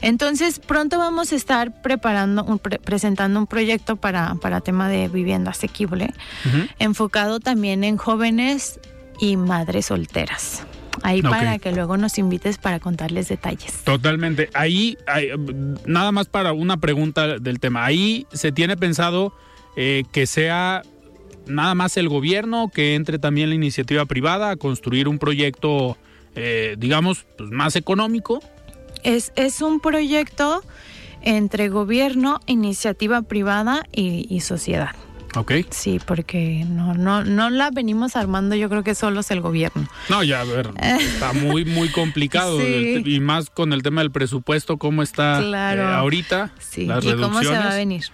[SPEAKER 3] entonces pronto vamos a estar preparando, presentando un proyecto para, para tema de vivienda asequible, enfocado también en jóvenes y madres solteras. ahí para que luego nos invites para contarles detalles.
[SPEAKER 1] Totalmente. Ahí, ahí, nada más para una pregunta del tema. Ahí se tiene pensado eh, que sea nada más el gobierno, que entre también la iniciativa privada a construir un proyecto, eh, digamos, pues, más económico.
[SPEAKER 3] Es, es un proyecto entre gobierno, iniciativa privada y, y sociedad.
[SPEAKER 1] Ok.
[SPEAKER 3] Sí, porque no, no, no la venimos armando, yo creo que solo es el gobierno.
[SPEAKER 1] No, ya a ver, está muy, muy complicado.
[SPEAKER 3] Sí.
[SPEAKER 1] Y más con el tema del presupuesto, cómo está
[SPEAKER 3] Claro.
[SPEAKER 1] eh, ahorita.
[SPEAKER 3] Sí,
[SPEAKER 1] las
[SPEAKER 3] ¿y cómo se va a
[SPEAKER 1] reducciones.
[SPEAKER 3] venir?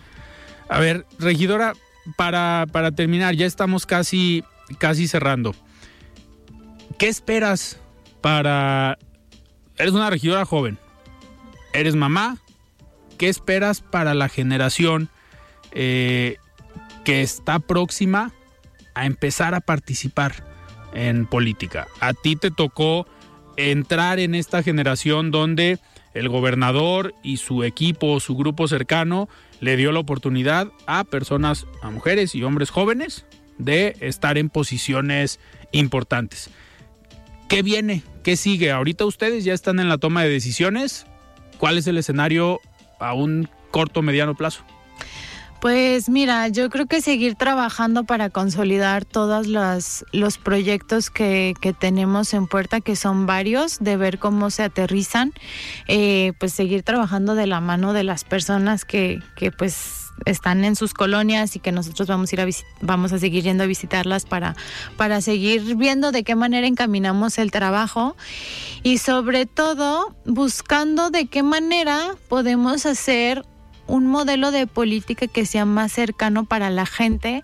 [SPEAKER 1] A ver, regidora, para, para terminar, ya estamos casi, casi cerrando. ¿Qué esperas para... Eres una regidora joven, eres mamá, ¿qué esperas para la generación eh, que está próxima a empezar a participar en política? A ti te tocó entrar en esta generación donde el gobernador y su equipo, su grupo cercano, le dio la oportunidad a personas, a mujeres y hombres jóvenes, de estar en posiciones importantes. ¿Qué viene? ¿Qué sigue? Ahorita ustedes ya están en la toma de decisiones. ¿Cuál es el escenario a un corto mediano plazo?
[SPEAKER 3] Pues mira, yo creo que seguir trabajando para consolidar todos los, proyectos que, que tenemos en puerta, que son varios, de ver cómo se aterrizan, eh, pues seguir trabajando de la mano de las personas que, que pues están en sus colonias y que nosotros vamos a ir a vamos a seguir yendo a visitarlas para, para seguir viendo de qué manera encaminamos el trabajo y sobre todo buscando de qué manera podemos hacer un modelo de política que sea más cercano para la gente,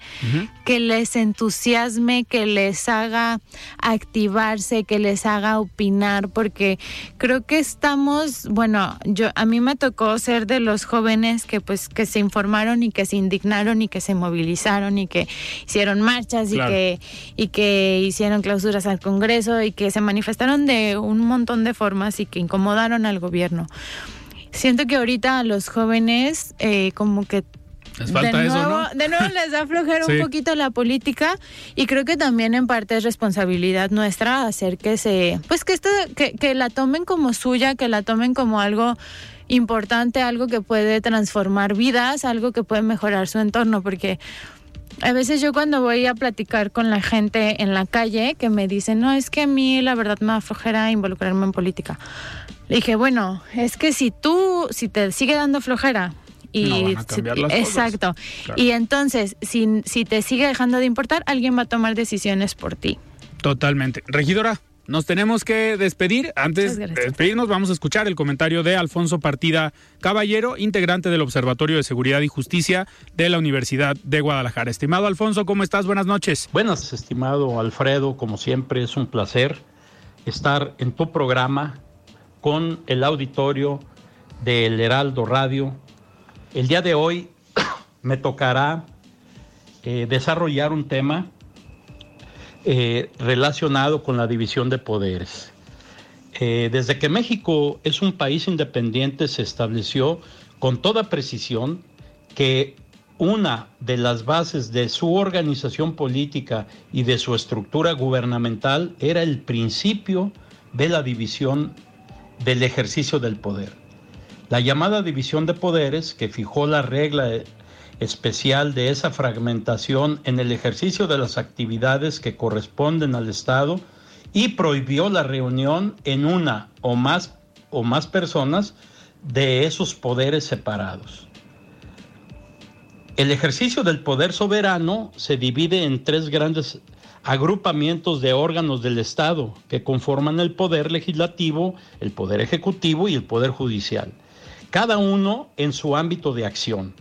[SPEAKER 3] que les entusiasme, que les haga activarse, que les haga opinar, porque creo que estamos, bueno, yo a mí me tocó ser de los jóvenes que pues que se informaron y que se indignaron y que se movilizaron y que hicieron marchas
[SPEAKER 1] Claro.
[SPEAKER 3] y que y que hicieron clausuras al Congreso y que se manifestaron de un montón de formas y que incomodaron al gobierno. Siento que ahorita a los jóvenes eh, como que
[SPEAKER 1] Les falta
[SPEAKER 3] de
[SPEAKER 1] eso,
[SPEAKER 3] nuevo,
[SPEAKER 1] ¿no?
[SPEAKER 3] de nuevo les da flojera
[SPEAKER 1] Sí.
[SPEAKER 3] un poquito la política y creo que también en parte es responsabilidad nuestra hacer que se, pues que esto, que, que la tomen como suya, que la tomen como algo importante, algo que puede transformar vidas, algo que puede mejorar su entorno, porque a veces yo cuando voy a platicar con la gente en la calle que me dicen, no, es que a mí la verdad me da flojera involucrarme en política. Le dije, bueno, es que si tú, si te sigue dando flojera y
[SPEAKER 1] No van a cambiar
[SPEAKER 3] si-
[SPEAKER 1] las cosas.
[SPEAKER 3] exacto,
[SPEAKER 1] Claro.
[SPEAKER 3] y entonces si, si te sigue dejando de importar, alguien va a tomar decisiones por ti.
[SPEAKER 1] Totalmente. Regidora, nos tenemos que despedir. Antes de despedirnos, vamos a escuchar el comentario de Alfonso Partida Caballero, integrante del Observatorio de Seguridad y Justicia de la Universidad de Guadalajara. Estimado Alfonso, ¿cómo estás? Buenas noches.
[SPEAKER 7] Buenas, estimado Alfredo, como siempre es un placer estar en tu programa con el auditorio del Heraldo Radio. El día de hoy me tocará eh, desarrollar un tema eh, relacionado con la división de poderes. Eh, desde que México es un país independiente se estableció con toda precisión que una de las bases de su organización política y de su estructura gubernamental era el principio de la división del ejercicio del poder. La llamada división de poderes, que fijó la regla especial de esa fragmentación en el ejercicio de las actividades que corresponden al Estado y prohibió la reunión en una o más, o más personas de esos poderes separados. El ejercicio del poder soberano se divide en tres grandes agrupamientos de órganos del Estado que conforman el poder legislativo, el poder ejecutivo y el poder judicial, cada uno en su ámbito de acción,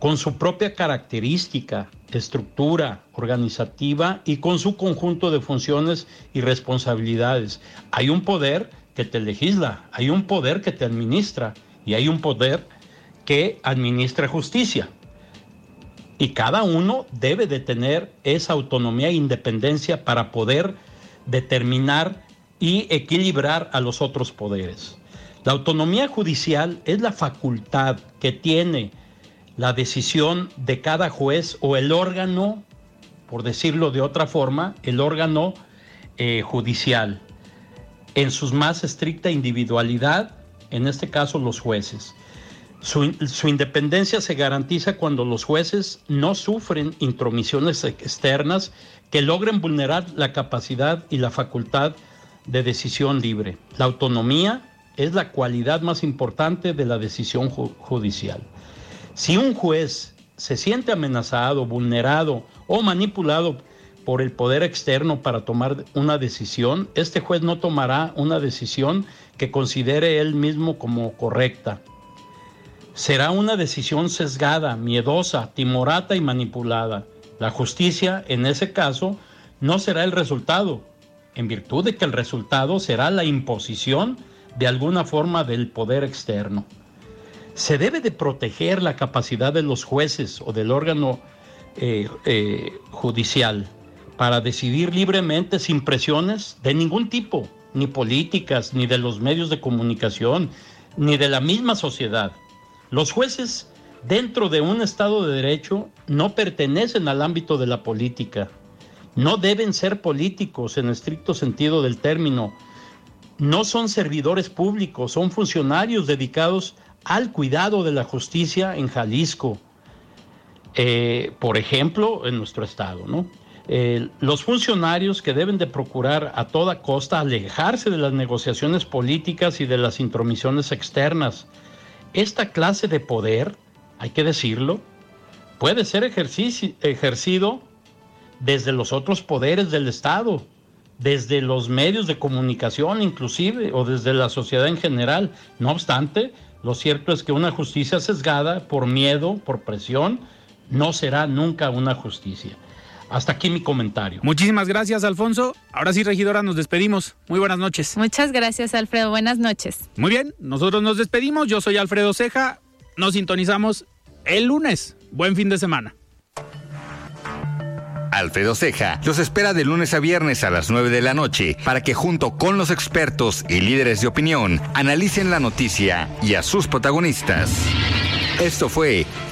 [SPEAKER 7] con su propia característica, estructura organizativa y con su conjunto de funciones y responsabilidades. Hay un poder que te legisla, hay un poder que te administra y hay un poder que administra justicia. Y cada uno debe de tener esa autonomía e independencia para poder determinar y equilibrar a los otros poderes. La autonomía judicial es la facultad que tiene la decisión de cada juez o el órgano, por decirlo de otra forma, el órgano eh, judicial. en su más estricta individualidad, en este caso los jueces. Su, independencia se garantiza cuando los jueces no sufren intromisiones externas que logren vulnerar la capacidad y la facultad de decisión libre. La autonomía es la cualidad más importante de la decisión ju judicial. Si un juez se siente amenazado, vulnerado o manipulado por el poder externo para tomar una decisión, este juez no tomará una decisión que considere él mismo como correcta. Será una decisión sesgada, miedosa, timorata y manipulada. La justicia, en ese caso, no será el resultado, en virtud de que el resultado será la imposición de alguna forma del poder externo. Se debe de proteger la capacidad de los jueces o del órgano eh, eh, judicial para decidir libremente sin presiones de ningún tipo, ni políticas, ni de los medios de comunicación, ni de la misma sociedad. Los jueces dentro de un Estado de Derecho no pertenecen al ámbito de la política, no deben ser políticos en estricto sentido del término, no son servidores públicos, son funcionarios dedicados al cuidado de la justicia en Jalisco, eh, por ejemplo, en nuestro estado, ¿no? Eh, los funcionarios que deben de procurar a toda costa alejarse de las negociaciones políticas y de las intromisiones externas. Esta clase de poder, hay que decirlo, puede ser ejercido desde los otros poderes del Estado, desde los medios de comunicación inclusive, o desde la sociedad en general. No obstante, lo cierto es que una justicia sesgada por miedo, por presión, no será nunca una justicia. Hasta aquí mi comentario.
[SPEAKER 1] Muchísimas gracias, Alfonso. Ahora sí, regidora, nos despedimos. Muy buenas noches.
[SPEAKER 3] Muchas gracias, Alfredo. Buenas noches.
[SPEAKER 1] Muy bien, nosotros nos despedimos. Yo soy Alfredo Ceja. Nos sintonizamos el lunes. Buen fin de semana.
[SPEAKER 4] Alfredo Ceja los espera de lunes a viernes a las 9 de la noche para que junto con los expertos y líderes de opinión analicen la noticia y a sus protagonistas. Esto fue